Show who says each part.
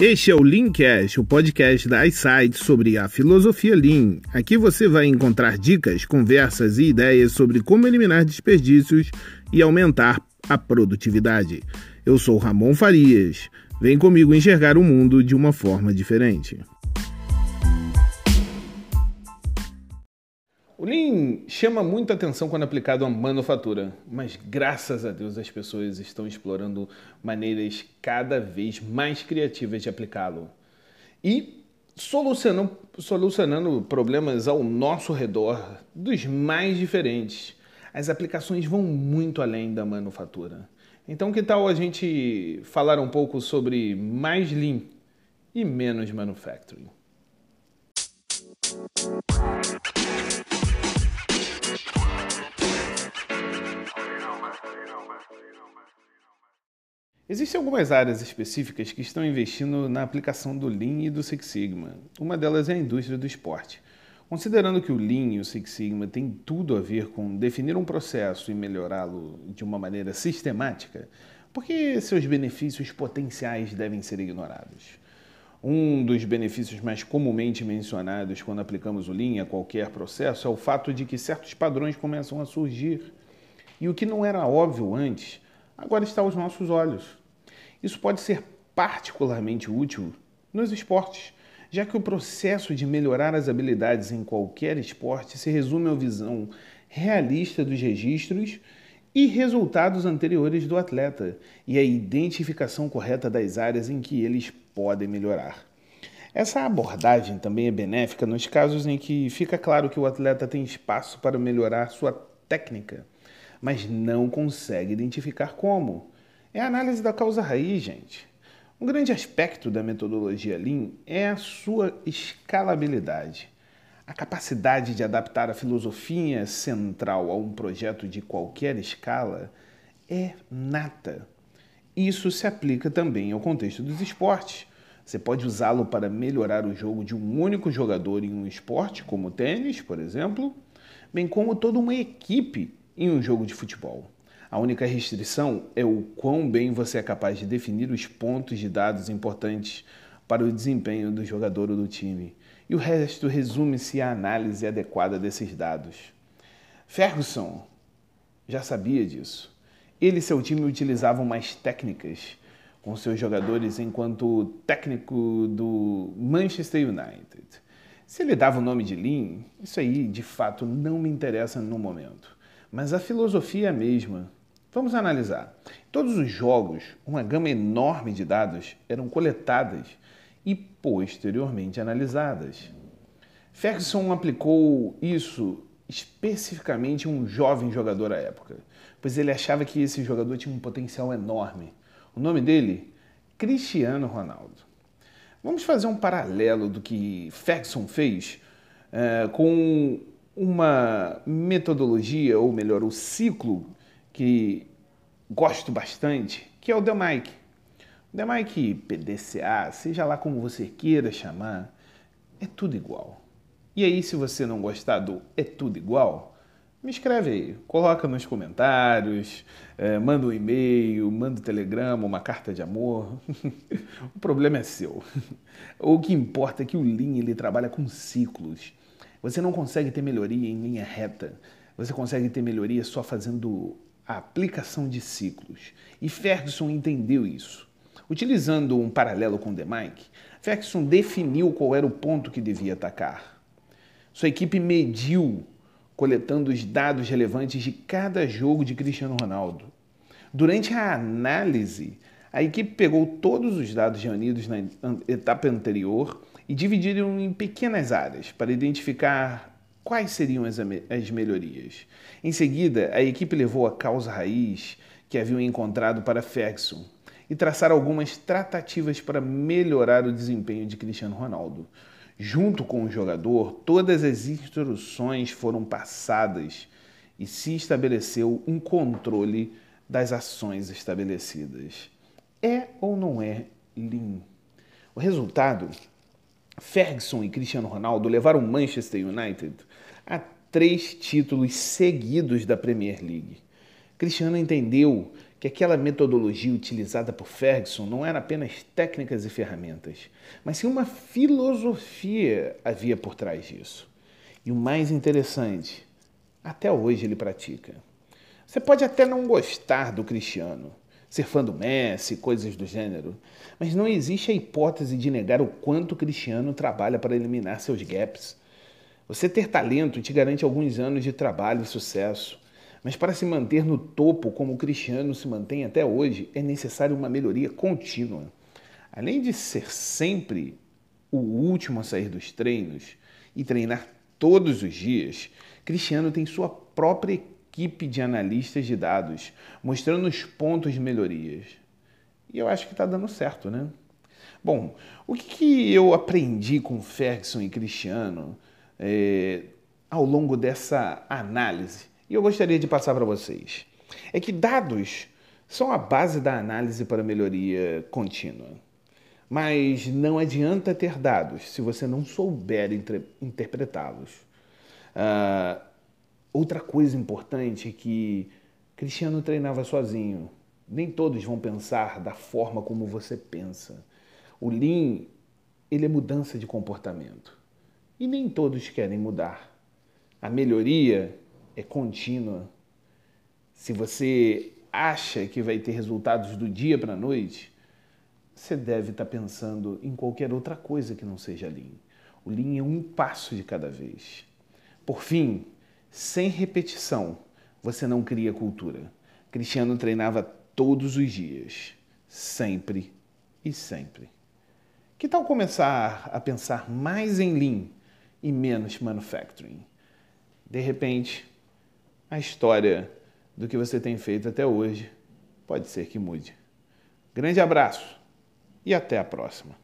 Speaker 1: Este é o Leancast, o podcast da iSight sobre a filosofia Lean. Aqui você vai encontrar dicas, conversas e ideias sobre como eliminar desperdícios e aumentar a produtividade. Eu sou Ramon Farias. Vem comigo enxergar o mundo de uma forma diferente. O Lean chama muita atenção quando aplicado à manufatura, mas graças a Deus as pessoas estão explorando maneiras cada vez mais criativas de aplicá-lo e solucionando, solucionando problemas ao nosso redor dos mais diferentes. As aplicações vão muito além da manufatura. Então, que tal a gente falar um pouco sobre mais Lean e menos Manufacturing? Existem algumas áreas específicas que estão investindo na aplicação do Lean e do Six Sigma. Uma delas é a indústria do esporte. Considerando que o Lean e o Six Sigma têm tudo a ver com definir um processo e melhorá-lo de uma maneira sistemática, por que seus benefícios potenciais devem ser ignorados? Um dos benefícios mais comumente mencionados quando aplicamos o Lean a qualquer processo é o fato de que certos padrões começam a surgir. E o que não era óbvio antes, agora está aos nossos olhos. Isso pode ser particularmente útil nos esportes, já que o processo de melhorar as habilidades em qualquer esporte se resume à visão realista dos registros e resultados anteriores do atleta e a identificação correta das áreas em que eles podem melhorar. Essa abordagem também é benéfica nos casos em que fica claro que o atleta tem espaço para melhorar sua técnica, mas não consegue identificar como. É a análise da causa raiz, gente. Um grande aspecto da metodologia Lean é a sua escalabilidade. A capacidade de adaptar a filosofia central a um projeto de qualquer escala é nata. Isso se aplica também ao contexto dos esportes. Você pode usá-lo para melhorar o jogo de um único jogador em um esporte, como o tênis, por exemplo, bem como toda uma equipe em um jogo de futebol. A única restrição é o quão bem você é capaz de definir os pontos de dados importantes para o desempenho do jogador ou do time. E o resto resume-se à análise adequada desses dados. Ferguson já sabia disso. Ele e seu time utilizavam mais técnicas com seus jogadores enquanto técnico do Manchester United. Se ele dava o nome de Lean, isso aí de fato não me interessa no momento. Mas a filosofia é a mesma. Vamos analisar. Todos os jogos, uma gama enorme de dados eram coletadas e posteriormente analisadas. Ferguson aplicou isso especificamente a um jovem jogador à época, pois ele achava que esse jogador tinha um potencial enorme. O nome dele? Cristiano Ronaldo. Vamos fazer um paralelo do que Ferguson fez uh, com uma metodologia, ou melhor, o ciclo que gosto bastante, que é o Demike. O Demike PDCA, seja lá como você queira chamar, é tudo igual. E aí, se você não gostar do é tudo igual, me escreve aí, coloca nos comentários, é, manda um e-mail, manda um telegrama, uma carta de amor. o problema é seu. o que importa é que o Lean ele trabalha com ciclos. Você não consegue ter melhoria em linha reta. Você consegue ter melhoria só fazendo a aplicação de ciclos. E Ferguson entendeu isso. Utilizando um paralelo com Demike, Ferguson definiu qual era o ponto que devia atacar. Sua equipe mediu, coletando os dados relevantes de cada jogo de Cristiano Ronaldo. Durante a análise, a equipe pegou todos os dados reunidos na etapa anterior e dividiram em pequenas áreas para identificar quais seriam as, as melhorias. Em seguida, a equipe levou a causa raiz que haviam encontrado para Ferguson e traçar algumas tratativas para melhorar o desempenho de Cristiano Ronaldo. Junto com o jogador, todas as instruções foram passadas e se estabeleceu um controle das ações estabelecidas. É ou não é Lean? O resultado Ferguson e Cristiano Ronaldo levaram Manchester United a três títulos seguidos da Premier League. Cristiano entendeu que aquela metodologia utilizada por Ferguson não era apenas técnicas e ferramentas, mas sim uma filosofia havia por trás disso. E o mais interessante, até hoje ele pratica. Você pode até não gostar do Cristiano, ser fã do Messi, coisas do gênero, mas não existe a hipótese de negar o quanto o Cristiano trabalha para eliminar seus gaps. Você ter talento te garante alguns anos de trabalho e sucesso, mas para se manter no topo como o Cristiano se mantém até hoje, é necessário uma melhoria contínua. Além de ser sempre o último a sair dos treinos e treinar todos os dias, Cristiano tem sua própria equipe de analistas de dados, mostrando os pontos de melhorias. E eu acho que está dando certo, né? Bom, o que, que, eu aprendi com Ferguson e Cristiano é, ao longo dessa análise? E eu gostaria de passar para vocês. É que dados são a base da análise para melhoria contínua. Mas não adianta ter dados se você não souber interpretá-los. Uh, outra coisa importante é que Cristiano treinava sozinho. Nem todos vão pensar da forma como você pensa. O Lean, ele é mudança de comportamento. E nem todos querem mudar. A melhoria é contínua. Se você acha que vai ter resultados do dia para a noite, você deve estar tá pensando em qualquer outra coisa que não seja Lean. O Lean é um passo de cada vez. Por fim, sem repetição, você não cria cultura. Cristiano treinava todos os dias, sempre e sempre. Que tal começar a pensar mais em Lean e menos manufacturing? De repente, a história do que você tem feito até hoje pode ser que mude. Grande abraço e até a próxima.